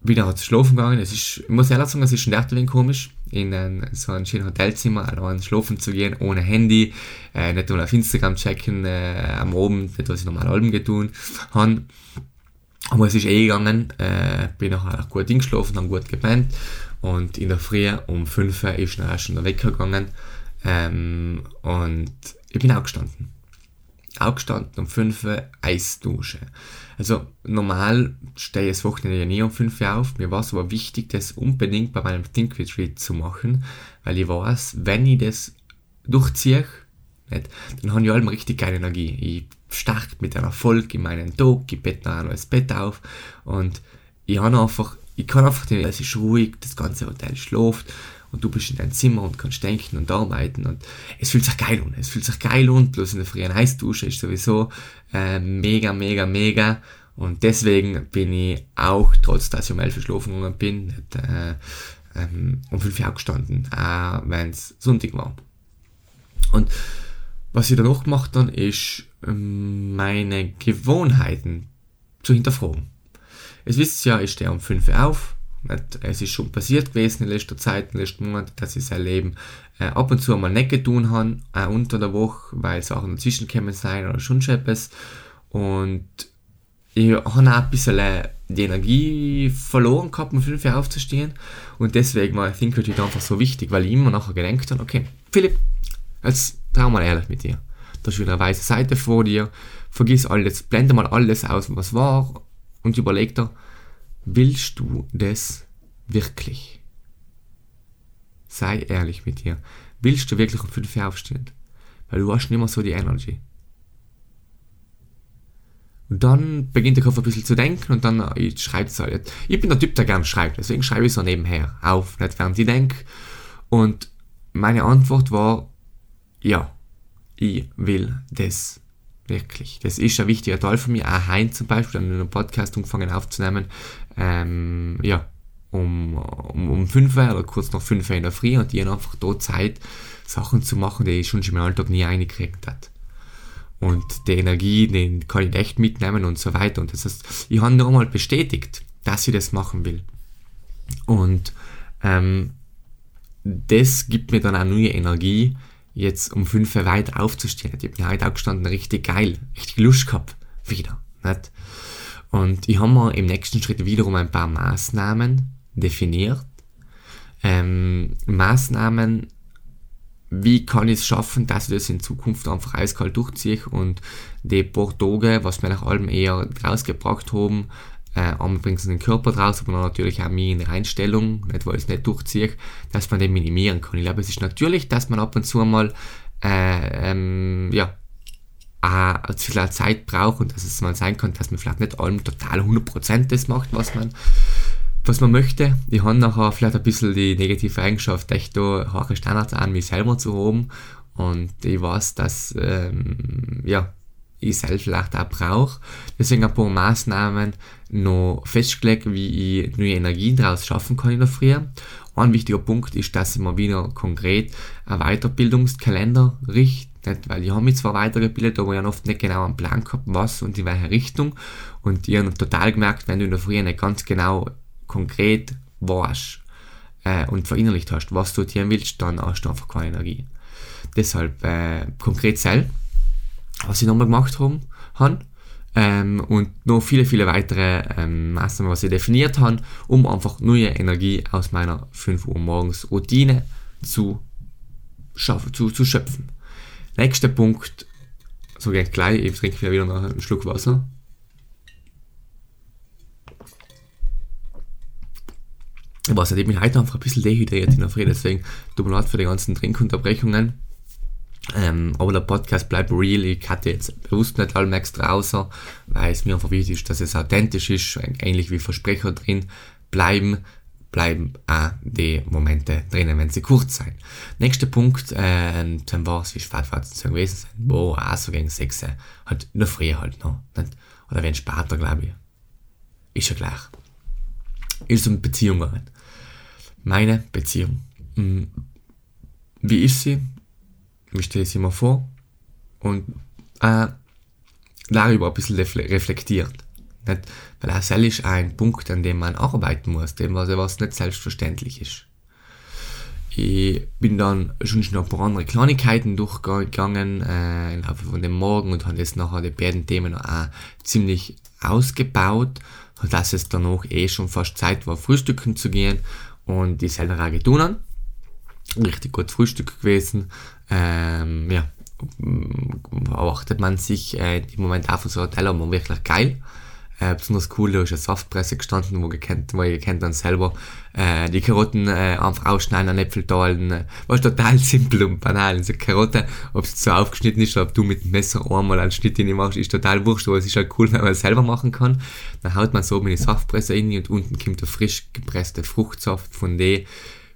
wieder hat es schlafen gegangen. Es ist, ich muss ehrlich sagen, es ist schon echt komisch, in ein, so ein schönes Hotelzimmer allein schlafen zu gehen, ohne Handy, äh, nicht nur auf Instagram checken äh, am Abend, nicht was ich normal Alben getan habe. Aber es ist eh gegangen, äh, bin nachher auch gut hingeschlafen, habe gut gepennt und in der Früh um 5 Uhr ist dann schon der Wecker gegangen ähm, und ich bin aufgestanden aufgestanden um 5 Uhr Eisdusche. Also normal stehe ich das Wochenende ja nie um 5 Uhr auf. Mir war es aber wichtig, das unbedingt bei meinem Think Retreat zu machen, weil ich weiß, wenn ich das durchziehe, nicht, dann habe ich allem richtig geile Energie. Ich starte mit einem Erfolg in meinen Tag, ich bette noch das Bett auf und ich einfach, ich kann einfach, es ist ruhig, das ganze Hotel schläft und du bist in deinem Zimmer und kannst denken und arbeiten und es fühlt sich geil an. Es fühlt sich geil an, bloß in der frühen Eisdusche ist sowieso äh, mega, mega, mega und deswegen bin ich auch, trotz dass ich um 11 Uhr schlafen gegangen bin, nicht, äh, ähm, um 5 Uhr aufgestanden, auch wenn es Sonntag war. Und was ich dann noch gemacht habe, ist ähm, meine Gewohnheiten zu hinterfragen. Es wisst ja, ich stehe um 5 Uhr auf, es ist schon passiert gewesen in letzter Zeit, in den letzten Monaten, dass ich sein Leben äh, ab und zu einmal nicht getan habe, auch unter der Woche, weil Sachen dazwischen gekommen sein oder schon etwas. Und ich habe auch ein bisschen äh, die Energie verloren gehabt, um 5 Uhr aufzustehen. Und deswegen war Think Retreat einfach so wichtig, weil ich immer nachher gedacht habe, okay, Philipp, jetzt trau mal ehrlich mit dir. Da ist wieder eine weiße Seite vor dir, vergiss alles, blende mal alles aus, was war und überleg dir, willst du das wirklich? Sei ehrlich mit dir. Willst du wirklich um 5 Uhr aufstehen? Weil du hast nicht mehr so die Energy. Und dann beginnt der Kopf ein bisschen zu denken und dann ich schreibe es halt. Ich bin der Typ, der gerne schreibt, deswegen schreibe ich so nebenher auf, nicht während ich denke. Und meine Antwort war, ja, ich will das wirklich. Das ist ein wichtiger Teil von mir. Auch Hein zum Beispiel, dann einen Podcast angefangen aufzunehmen, ähm, ja, um, um, um 5 Uhr oder kurz nach 5 Uhr in der Früh und die haben einfach da Zeit, Sachen zu machen, die ich schon im Alltag nie eingekriegt hat. Und die Energie, den kann ich echt mitnehmen und so weiter. Und das heißt, ich habe nochmal bestätigt, dass ich das machen will. Und ähm, das gibt mir dann auch neue Energie, jetzt um 5 Uhr weit aufzustehen. Ich bin heute aufgestanden, richtig geil, richtig Lust gehabt, wieder. Nicht? Und ich habe mir im nächsten Schritt wiederum ein paar Maßnahmen definiert. Ähm, Maßnahmen, wie kann ich es schaffen, dass ich das in Zukunft einfach eiskalt durchziehe und die paar Tage, was wir nach allem eher rausgebracht haben, äh, einmal bringt den Körper draus, aber natürlich auch mich in der Einstellung, nicht weil ich es nicht durchziehe, dass man den minimieren kann. Ich glaube, es ist natürlich, dass man ab und zu mal äh, ähm, ja, äh, zu viel Zeit braucht und dass es mal sein kann, dass man vielleicht nicht allem total 100% das macht, was man was man möchte. Ich habe nachher vielleicht ein bisschen die negative Eigenschaft, echt da hohe Standards an mich selber zu haben und ich weiß, dass ähm, ja, ich selbst vielleicht auch brauche. Deswegen ein paar Maßnahmen noch festgelegt, wie ich neue Energien daraus schaffen kann in der Früh. Ein wichtiger Punkt ist, dass ich mir wieder konkret einen Weiterbildungskalender richte, nicht? weil ich habe mich zwar weitergebildet, aber ich habe oft nicht genau einen Plan gehabt, was und in welche Richtung. Und ich habe total gemerkt, wenn du in der Früh nicht ganz genau konkret weißt äh, und verinnerlicht hast, was du tun willst, dann hast du einfach keine Energie. Deshalb äh, konkret selbst was ich nochmal gemacht habe, habe ähm, und noch viele, viele weitere ähm, Maßnahmen, was ich definiert habe, um einfach neue Energie aus meiner 5 Uhr morgens Routine zu, schaffen, zu, zu schöpfen. Nächster Punkt, so geht gleich, ich trinke wieder noch einen Schluck Wasser. Was ich bin heute einfach ein bisschen dehydriert in der Früh, deswegen tut mir leid für die ganzen Trinkunterbrechungen. Ähm, aber der Podcast bleibt real. Ich hatte jetzt bewusst nicht allem extra außer, weil es mir einfach wichtig ist, dass es authentisch ist, ähnlich wie Versprecher drin bleiben, bleiben auch die Momente drinnen, wenn sie kurz sein. Nächster Punkt, äh, dann war es, wie Schwarzfahrt zu gewesen sein, wo auch so gegen 6 halt noch früher halt noch, nicht? oder wenn später, glaube ich. Ist ja gleich. Ist um Beziehungen. Meine Beziehung. Hm. Wie ist sie? ich stelle sie mal vor und äh, darüber ein bisschen reflektiert. Nicht? Weil auch das ist ein Punkt, an dem man arbeiten muss, dem was, was nicht selbstverständlich ist. Ich bin dann schon noch ein paar andere Kleinigkeiten durchgegangen äh, im Laufe von dem Morgen und habe jetzt nachher die beiden Themen auch ziemlich ausgebaut, sodass es danach eh schon fast Zeit war, frühstücken zu gehen und die selber auch getan haben. Richtig gut Frühstück gewesen, ähm, ja, erwartet man sich äh, im Moment auch von so Hotel, aber wirklich geil. Äh, besonders cool, da ist eine Saftpresse gestanden, wo, gekannt, wo ihr kennt dann selber äh, die Karotten äh, einfach ausschneiden, an Äpfel teilen. Äh, was total [LAUGHS] simpel und banal. Also Karotte, ob es so aufgeschnitten ist oder ob du mit dem Messer einmal einen Schnitt in machst, ist total wurscht, aber es ist halt cool, wenn man es selber machen kann. Dann haut man so in die Saftpresse rein und unten kommt der frisch gepresste Fruchtsaft von dem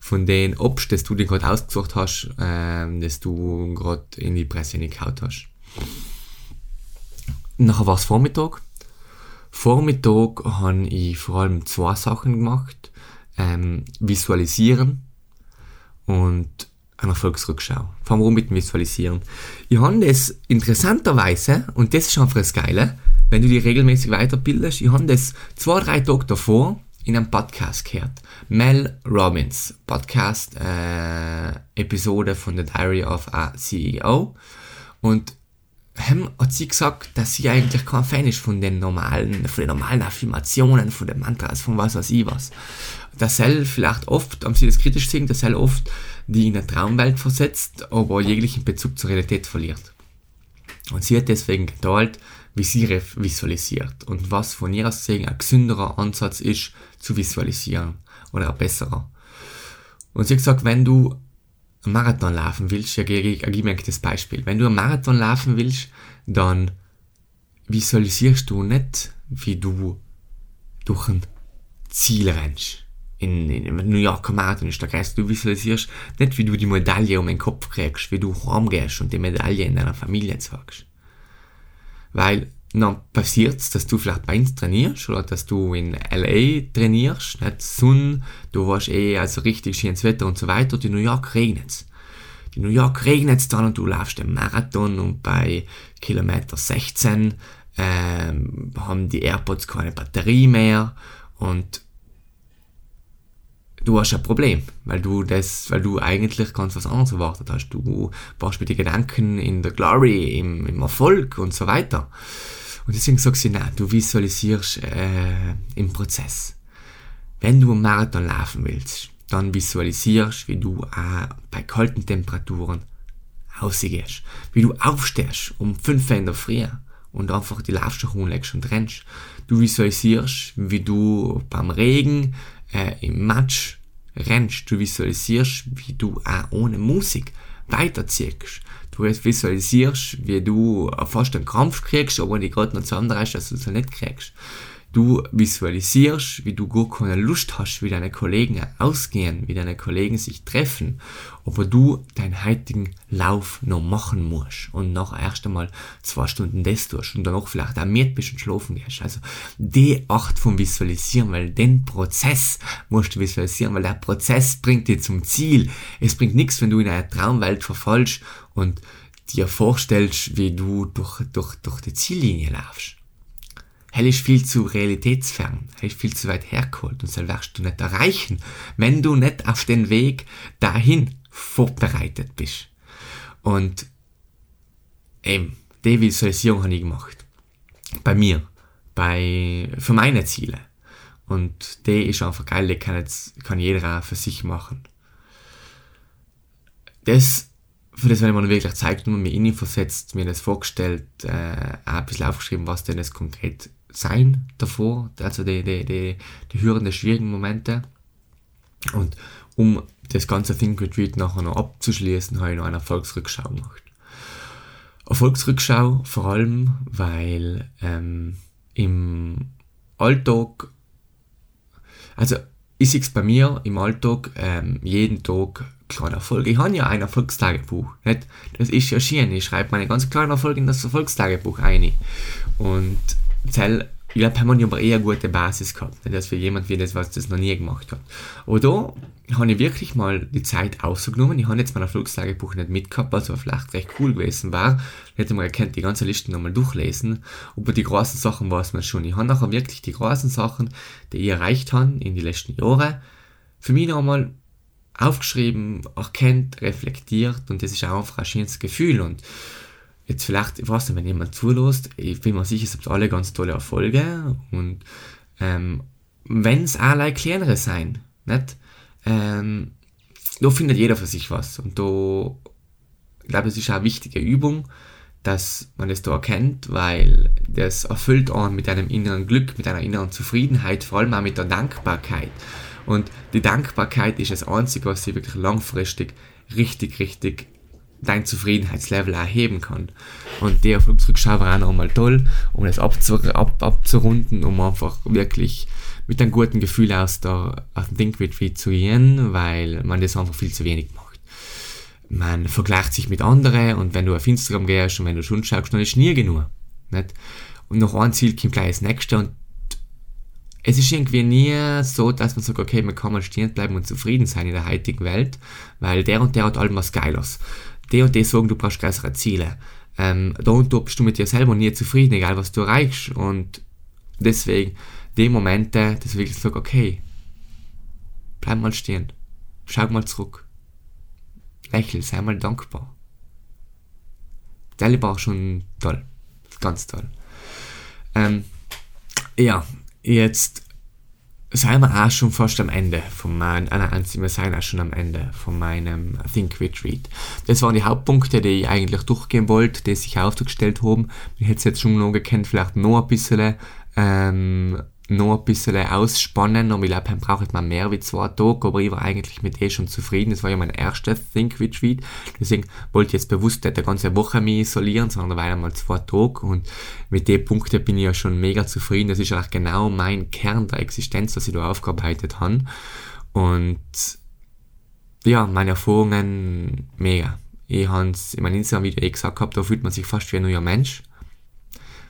von den Obst, das du dir gerade ausgesucht hast, ähm, das du gerade in die Presse gehauen hast. Nachher war es Vormittag. Vormittag habe ich vor allem zwei Sachen gemacht. Ähm, visualisieren und eine Erfolgsrückschau. Fangen wir mit dem Visualisieren. Ich habe das interessanterweise, und das ist einfach das Geile, wenn du dich regelmäßig weiterbildest, ich habe das zwei, drei Tage davor in einem Podcast gehört. Mel Robbins, Podcast, äh, Episode von The Diary of a CEO. Und hem hat sie gesagt, dass sie eigentlich kein Fan ist von den normalen, von den normalen Affirmationen, von den Mantras, von was weiß ich was. Dass er vielleicht oft, haben sie das kritisch sehen, dass er oft die in eine Traumwelt versetzt, aber jeglichen Bezug zur Realität verliert. Und sie hat deswegen geteilt, wie sie visualisiert und was von ihrer Sicht ein gesünderer Ansatz ist, zu visualisieren. oder ein besserer. Und sie hat gesagt, wenn du Marathon laufen willst, ja, ich gebe mir das Beispiel, wenn du einen Marathon laufen willst, dann visualisierst du nicht, wie du durch ein Ziel rennst. In, in, in New Yorker Marathon ist der Geist, du visualisierst nicht, wie du die Medaille um den Kopf kriegst, wie du heimgehst und die Medaille in deiner Familie zeigst. Weil dann passiert dass du vielleicht bei uns trainierst oder dass du in LA trainierst, nicht Sonne, du warst eh also richtig schönes Wetter und so weiter, in New York regnet In New York regnet es dann und du laufst den Marathon und bei Kilometer 16 ähm, haben die AirPods keine Batterie mehr und du hast ein Problem, weil du das, weil du eigentlich ganz was anderes erwartet hast. Du warst mit den Gedanken in der Glory, im, im Erfolg und so weiter. Und deswegen sagst du, nein, du visualisierst äh, im Prozess. Wenn du einen Marathon laufen willst, dann visualisierst, wie du äh, bei kalten Temperaturen rausgehst. Wie du aufstehst um 5 Uhr in der Früh und einfach die Laufschuhe legst und rennst. Du visualisierst, wie du beim Regen äh, im Matsch rennst. Du visualisierst, wie du auch ohne Musik weiterziehst. Du visualisierst, wie du fast einen Krampf kriegst, aber die gerade noch zu anderen ist, dass du es nicht kriegst. Du visualisierst, wie du gar keine Lust hast, wie deine Kollegen ausgehen, wie deine Kollegen sich treffen, aber du deinen heutigen Lauf noch machen musst und noch erst einmal zwei Stunden das tust und danach vielleicht auch mit bist und schlafen gehst. Also die Art vom Visualisieren, weil den Prozess musst du visualisieren, weil der Prozess bringt dich zum Ziel. Es bringt nichts, wenn du in eine Traumwelt verfallst und dir vorstellst, wie du durch, durch, durch die Ziellinie laufst. Hell ist viel zu realitätsfern, hell ist viel zu weit hergeholt und das wirst du nicht erreichen, wenn du nicht auf den Weg dahin vorbereitet bist. Und eben, die Visualisierung habe ich gemacht. Bei mir, bei, für meine Ziele. Und die ist einfach geil, die kann, jetzt, kann jeder auch für sich machen. Das, für das, wenn man wirklich zeigt und mir in versetzt, mir das vorgestellt, äh, auch ein bisschen aufgeschrieben, was denn das konkret sein davor, also die, die, die, die Hürden der schwierigen Momente. Und um das ganze Think Retreat nachher noch abzuschließen, habe ich noch eine Erfolgsrückschau gemacht. Erfolgsrückschau vor allem, weil ähm, im Alltag, also sehe es bei mir im Alltag ähm, jeden Tag kleine Erfolge. Ich habe ja ein Erfolgstagebuch. Nicht? Das ist ja schön. Ich schreibe meine ganz kleinen Erfolge in das Erfolgstagebuch ein. Und Zell, ich glaube, haben wir aber eher eine gute Basis gehabt, nicht? als für jemand wie das, was das noch nie gemacht hat. Aber da habe ich wirklich mal die Zeit ausgenommen. Ich habe jetzt mein Erfolgstagebuch nicht mitgehabt, was aber vielleicht recht cool gewesen war. Ich hätte mal erkannt, die ganze Liste nochmal durchlesen. Aber die großen Sachen weiß man schon. Ich habe nachher wirklich die großen Sachen, die ich erreicht habe in den letzten Jahren, für mich nochmal aufgeschrieben, erkennt, reflektiert und das ist auch einfach ein schönes Gefühl und jetzt vielleicht, ich weiß nicht, wenn jemand zulässt, ich bin mir sicher, es gibt alle ganz tolle Erfolge und ähm, wenn es alle kleinere sein, nicht? Ähm, da findet jeder für sich was und da, ich glaube, es ist auch eine wichtige Übung, dass man das da erkennt, weil das erfüllt einen mit einem inneren Glück, mit einer inneren Zufriedenheit, vor allem auch mit der Dankbarkeit. Und die Dankbarkeit ist das Einzige, was sie wirklich langfristig richtig, richtig dein Zufriedenheitslevel erheben kann. Und der Erfolgsrückschau war auch nochmal toll, um das abzu ab abzurunden, um einfach wirklich mit einem guten Gefühl aus, der, aus dem Think zu gehen, weil man das einfach viel zu wenig macht. Man vergleicht sich mit anderen und wenn du auf Instagram gehst und wenn du schon schaust, dann ist nie genug. Nicht? Und noch ein Ziel kommt gleich das nächste und es ist irgendwie nie so, dass man sagt, okay, man kann mal stehen bleiben und zufrieden sein in der heutigen Welt, weil der und der hat allem was Geiles die und die sagen, du brauchst größere Ziele. Ähm, da und da bist du mit dir selber nie zufrieden, egal was du erreichst. Und deswegen, die Momente, dass ich wirklich sage, okay, bleib mal stehen, schau mal zurück, lächel, sei mal dankbar. Das war schon toll, ganz toll. Ähm, ja, jetzt sind wir auch schon fast am Ende von meinem, äh, nein, wir sind auch schon am Ende von meinem Think Retreat. Das waren die Hauptpunkte, die ich eigentlich durchgehen wollte, die sich aufgestellt haben. Ich hätte es jetzt schon noch gekannt, vielleicht noch ein bisschen ähm, noch ein bisschen ausspannen und ich glaube, dann braucht man mehr wie zwei Tage, aber ich war eigentlich mit eh schon zufrieden. Das war ja mein erster Think Retreat. Deswegen wollte ich jetzt bewusst nicht eine ganze Woche mich isolieren, sondern weil einmal zwei Tage und mit den Punkten bin ich ja schon mega zufrieden. Das ist auch genau mein Kern der Existenz, was ich da aufgearbeitet habe. Und ja, meine Erfahrungen mega. Ich habe es in meinem Instagram-Video eh gesagt gehabt, da fühlt man sich fast wie ein neuer Mensch,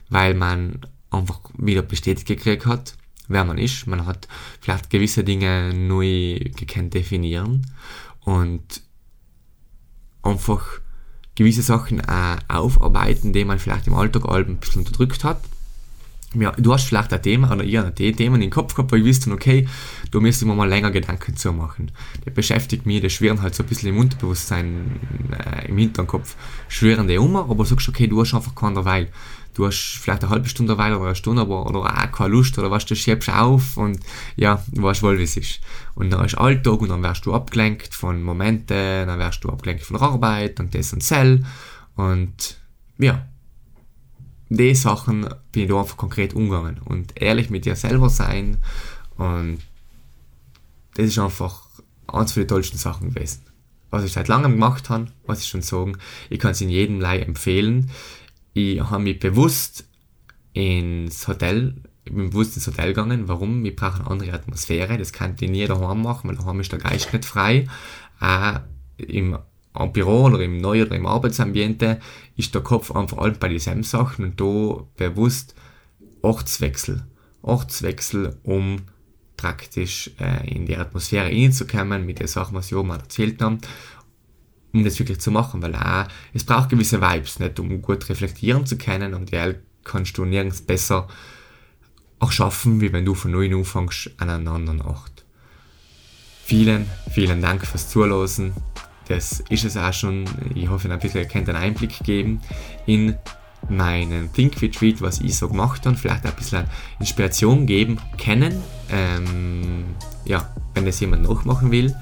weil man einfach wieder bestätigt gekriegt hat, wer man ist. Man hat vielleicht gewisse Dinge neu gekannt definieren und einfach gewisse Sachen auch aufarbeiten, die man vielleicht im Alltag ein bisschen unterdrückt hat. Ja, du hast vielleicht ein Thema oder ihr ein Thema in den Kopf gehabt, wo ich wüsste, okay, da müsste ich mir mal länger Gedanken zu machen. Das beschäftigt mich, das schwirren halt so ein bisschen im Unterbewusstsein, äh, im Hinterkopf, schwirren die um, aber sagst, du, okay, du hast einfach keinen Weil du hast vielleicht eine halbe Stunde weiter oder eine Stunde, aber oder auch keine Lust oder was, du schiebst auf und ja, du weißt wohl, wie es ist. Und dann ist Alltag und dann wirst du abgelenkt von Momenten, dann wirst du abgelenkt von Arbeit und das und Cell und ja, die Sachen bin ich da einfach konkret umgegangen und ehrlich mit dir selber sein und das ist einfach eines von den tollsten Sachen gewesen. Was ich seit langem gemacht habe, was ich schon sagen, ich kann es in jedem Leih empfehlen ich habe mich bewusst ins Hotel, ich bin bewusst ins Hotel gegangen. Warum? Wir brauchen eine andere Atmosphäre. Das kann ich nie daheim machen, weil daheim ist der Geist nicht frei. Auch im Büro oder im Neu- oder im Arbeitsambiente ist der Kopf einfach alt bei dieselben Sachen und da bewusst Ortswechsel. Ortswechsel, um praktisch äh, in die Atmosphäre hineinzukommen mit den Sachen, was ich oben erzählt habe um das wirklich zu machen, weil auch, es braucht gewisse Vibes, nicht, um gut reflektieren zu können und die kannst du nirgends besser auch schaffen, wie wenn du von neu anfängst an einer anderen Ort. Vielen, vielen Dank fürs Zuhören. Das ist es auch schon. Ich hoffe, ein bisschen könnt einen Einblick geben in meinen Think Retreat, was ich so gemacht habe, vielleicht ein bisschen Inspiration geben können. Ähm, ja, wenn das jemand nachmachen will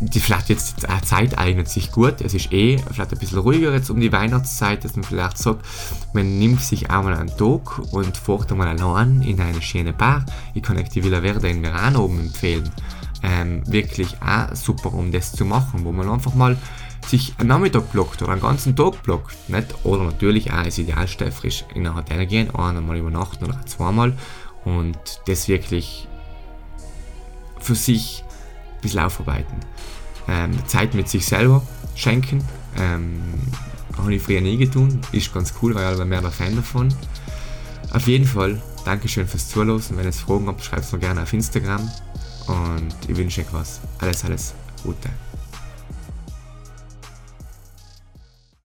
die vielleicht jetzt die Zeit eignet sich gut. Es ist eh vielleicht ein bisschen ruhiger jetzt um die Weihnachtszeit, dass man vielleicht sagt, man nimmt sich einmal einen Tag und fährt einmal allein in eine schöne Bar. Ich kann euch die Villa Verde in Verano oben empfehlen. Ähm, wirklich auch super, um das zu machen, wo man einfach mal sich einen Nachmittag blockt oder einen ganzen Tag blockt. Nicht? Oder natürlich auch das Idealste frisch in ein Hotel gehen, einmal übernachten oder zweimal und das wirklich für sich ein bisschen aufarbeiten ähm, Zeit mit sich selber schenken. Ähm, habe ich früher nie getan. Ist ganz cool, weil ich mehr der Fan davon. Auf jeden Fall, Dankeschön fürs Zuhören. Wenn ihr Fragen habt, schreibt es mir gerne auf Instagram. Und ich wünsche euch was. Alles, alles Gute.